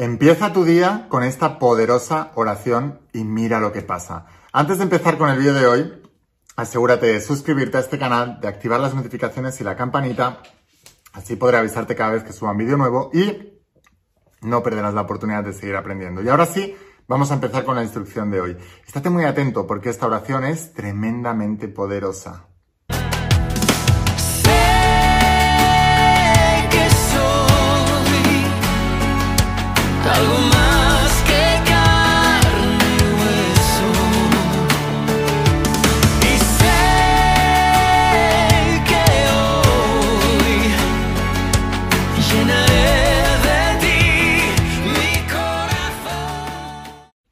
Empieza tu día con esta poderosa oración y mira lo que pasa. Antes de empezar con el vídeo de hoy, asegúrate de suscribirte a este canal, de activar las notificaciones y la campanita, así podré avisarte cada vez que suba un vídeo nuevo y no perderás la oportunidad de seguir aprendiendo. Y ahora sí, vamos a empezar con la instrucción de hoy. Estate muy atento porque esta oración es tremendamente poderosa.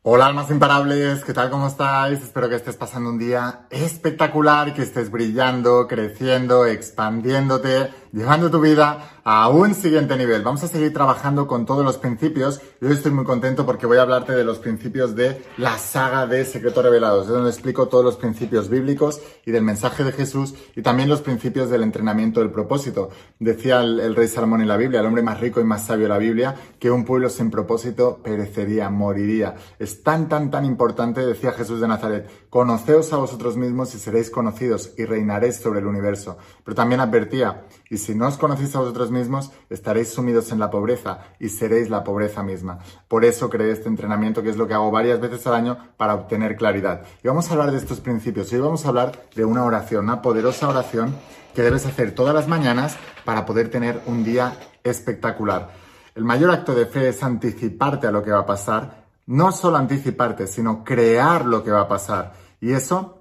Hola almas imparables, ¿qué tal? ¿Cómo estáis? Espero que estés pasando un día espectacular, que estés brillando, creciendo, expandiéndote, llevando tu vida a un siguiente nivel. Vamos a seguir trabajando con todos los principios y hoy estoy muy contento porque voy a hablarte de los principios de la saga de Secretos Revelados, de donde explico todos los principios bíblicos y del mensaje de Jesús y también los principios del entrenamiento del propósito. Decía el, el rey Salomón en la Biblia, el hombre más rico y más sabio de la Biblia, que un pueblo sin propósito perecería, moriría. Es tan, tan, tan importante, decía Jesús de Nazaret, conoceos a vosotros mismos y seréis conocidos y reinaréis sobre el universo. Pero también advertía, y si no os conocéis a vosotros mismos, estaréis sumidos en la pobreza y seréis la pobreza misma. Por eso creé este entrenamiento, que es lo que hago varias veces al año para obtener claridad. Y vamos a hablar de estos principios. Hoy vamos a hablar de una oración, una poderosa oración que debes hacer todas las mañanas para poder tener un día espectacular. El mayor acto de fe es anticiparte a lo que va a pasar, no solo anticiparte, sino crear lo que va a pasar. Y eso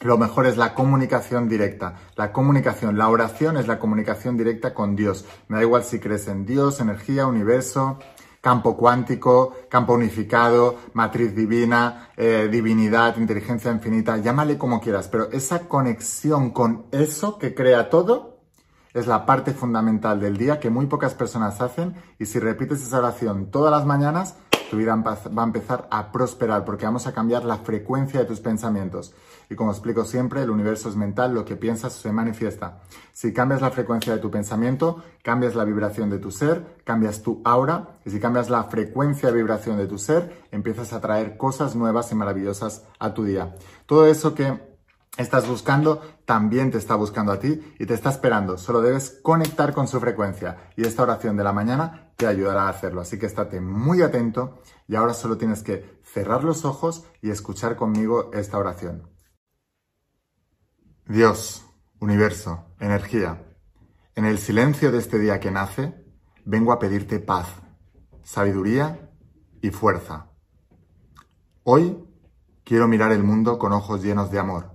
lo mejor es la comunicación directa. La comunicación, la oración es la comunicación directa con Dios. Me da igual si crees en Dios, energía, universo, campo cuántico, campo unificado, matriz divina, eh, divinidad, inteligencia infinita, llámale como quieras, pero esa conexión con eso que crea todo es la parte fundamental del día que muy pocas personas hacen y si repites esa oración todas las mañanas, tu vida va a empezar a prosperar porque vamos a cambiar la frecuencia de tus pensamientos. Y como explico siempre, el universo es mental, lo que piensas se manifiesta. Si cambias la frecuencia de tu pensamiento, cambias la vibración de tu ser, cambias tu aura, y si cambias la frecuencia de vibración de tu ser, empiezas a traer cosas nuevas y maravillosas a tu día. Todo eso que estás buscando también te está buscando a ti y te está esperando. Solo debes conectar con su frecuencia y esta oración de la mañana te ayudará a hacerlo. Así que estate muy atento y ahora solo tienes que cerrar los ojos y escuchar conmigo esta oración. Dios, universo, energía, en el silencio de este día que nace, vengo a pedirte paz, sabiduría y fuerza. Hoy quiero mirar el mundo con ojos llenos de amor,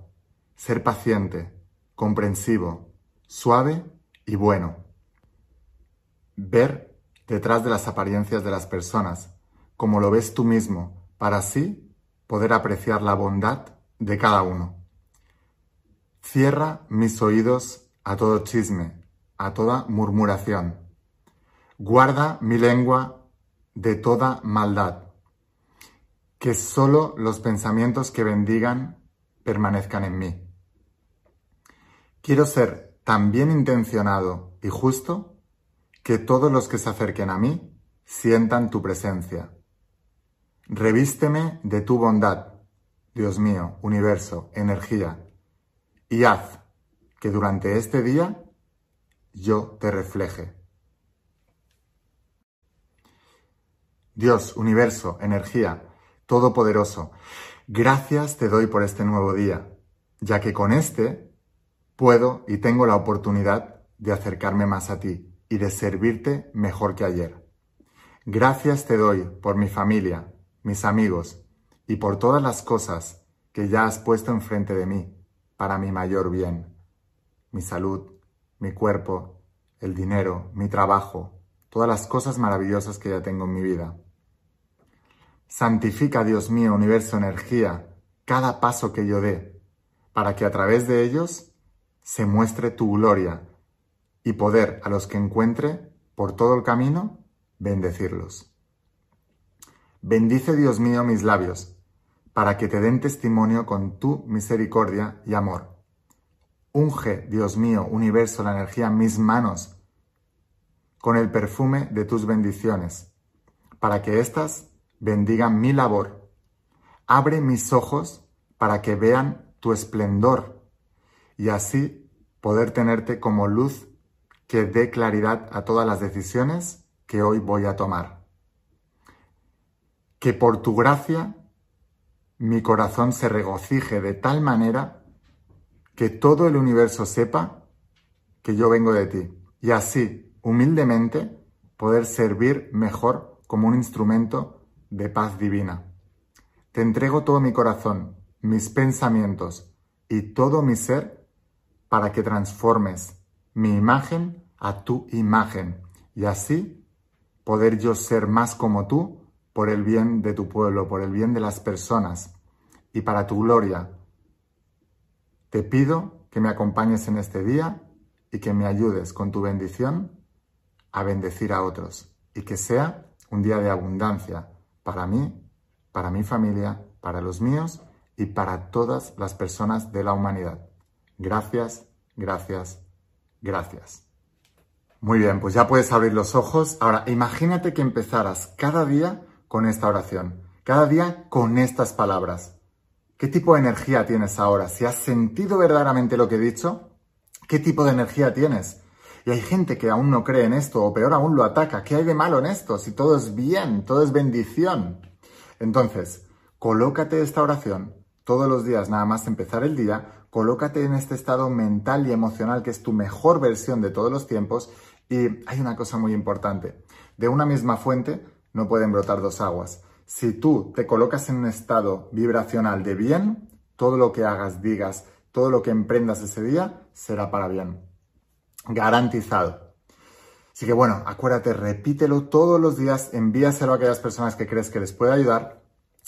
ser paciente, comprensivo, suave y bueno. Ver detrás de las apariencias de las personas, como lo ves tú mismo, para así poder apreciar la bondad de cada uno. Cierra mis oídos a todo chisme, a toda murmuración. Guarda mi lengua de toda maldad. Que solo los pensamientos que bendigan permanezcan en mí. Quiero ser tan bien intencionado y justo que todos los que se acerquen a mí sientan tu presencia. Revísteme de tu bondad, Dios mío, universo, energía, y haz que durante este día yo te refleje. Dios, universo, energía, todopoderoso, gracias te doy por este nuevo día, ya que con este puedo y tengo la oportunidad de acercarme más a ti y de servirte mejor que ayer. Gracias te doy por mi familia, mis amigos y por todas las cosas que ya has puesto enfrente de mí para mi mayor bien. Mi salud, mi cuerpo, el dinero, mi trabajo, todas las cosas maravillosas que ya tengo en mi vida. Santifica, Dios mío, universo, energía, cada paso que yo dé, para que a través de ellos se muestre tu gloria y poder a los que encuentre por todo el camino bendecirlos. Bendice, Dios mío, mis labios, para que te den testimonio con tu misericordia y amor. Unge, Dios mío, universo, la energía en mis manos, con el perfume de tus bendiciones, para que éstas bendigan mi labor. Abre mis ojos para que vean tu esplendor y así poder tenerte como luz que dé claridad a todas las decisiones que hoy voy a tomar. Que por tu gracia mi corazón se regocije de tal manera que todo el universo sepa que yo vengo de ti y así, humildemente, poder servir mejor como un instrumento de paz divina. Te entrego todo mi corazón, mis pensamientos y todo mi ser para que transformes mi imagen a tu imagen y así poder yo ser más como tú por el bien de tu pueblo, por el bien de las personas y para tu gloria. Te pido que me acompañes en este día y que me ayudes con tu bendición a bendecir a otros y que sea un día de abundancia para mí, para mi familia, para los míos y para todas las personas de la humanidad. Gracias, gracias, gracias. Muy bien, pues ya puedes abrir los ojos. Ahora, imagínate que empezaras cada día con esta oración, cada día con estas palabras. ¿Qué tipo de energía tienes ahora? Si has sentido verdaderamente lo que he dicho, ¿qué tipo de energía tienes? Y hay gente que aún no cree en esto, o peor aún lo ataca. ¿Qué hay de malo en esto? Si todo es bien, todo es bendición. Entonces, colócate esta oración todos los días, nada más empezar el día, colócate en este estado mental y emocional que es tu mejor versión de todos los tiempos. Y hay una cosa muy importante. De una misma fuente no pueden brotar dos aguas. Si tú te colocas en un estado vibracional de bien, todo lo que hagas, digas, todo lo que emprendas ese día será para bien. Garantizado. Así que bueno, acuérdate, repítelo todos los días, envíaselo a aquellas personas que crees que les puede ayudar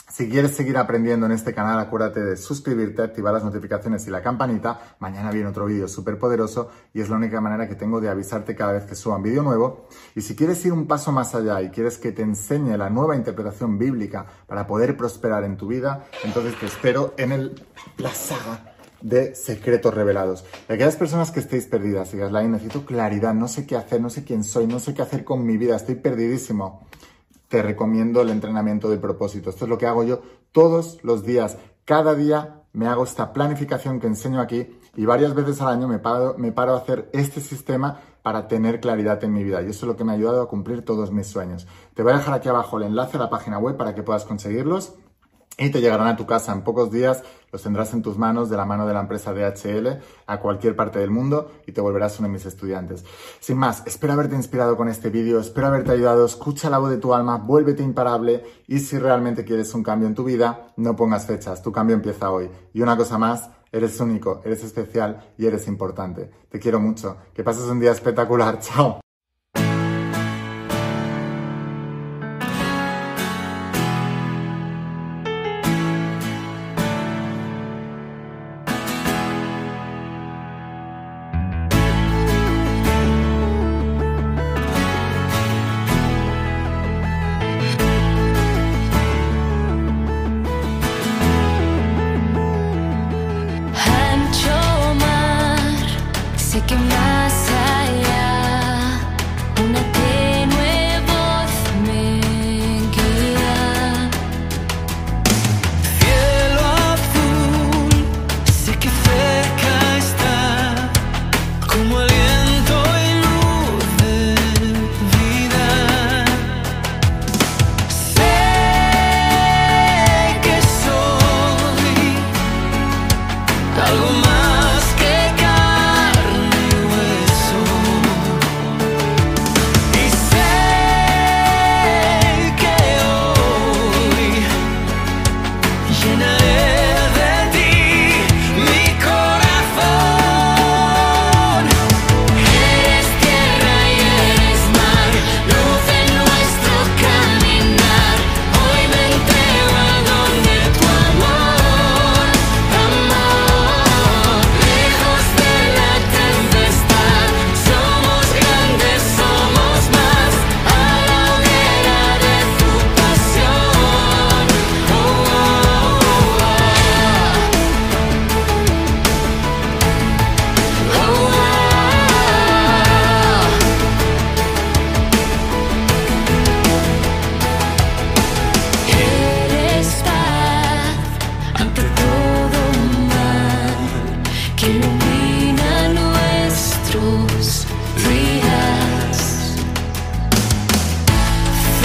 si quieres seguir aprendiendo en este canal, acuérdate de suscribirte, activar las notificaciones y la campanita. Mañana viene otro vídeo súper poderoso y es la única manera que tengo de avisarte cada vez que suba un vídeo nuevo. Y si quieres ir un paso más allá y quieres que te enseñe la nueva interpretación bíblica para poder prosperar en tu vida, entonces te espero en el, la saga de secretos revelados. Y aquellas personas que estéis perdidas, digas, necesito claridad, no sé qué hacer, no sé quién soy, no sé qué hacer con mi vida, estoy perdidísimo te recomiendo el entrenamiento de propósito. Esto es lo que hago yo todos los días. Cada día me hago esta planificación que enseño aquí y varias veces al año me paro, me paro a hacer este sistema para tener claridad en mi vida. Y eso es lo que me ha ayudado a cumplir todos mis sueños. Te voy a dejar aquí abajo el enlace a la página web para que puedas conseguirlos y te llegarán a tu casa en pocos días, los tendrás en tus manos de la mano de la empresa DHL a cualquier parte del mundo y te volverás uno de mis estudiantes. Sin más, espero haberte inspirado con este vídeo, espero haberte ayudado, escucha la voz de tu alma, vuélvete imparable y si realmente quieres un cambio en tu vida, no pongas fechas, tu cambio empieza hoy. Y una cosa más, eres único, eres especial y eres importante. Te quiero mucho, que pases un día espectacular, chao. making right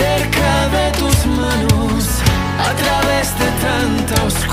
cerca de tus manos a través de tanta oscuridad.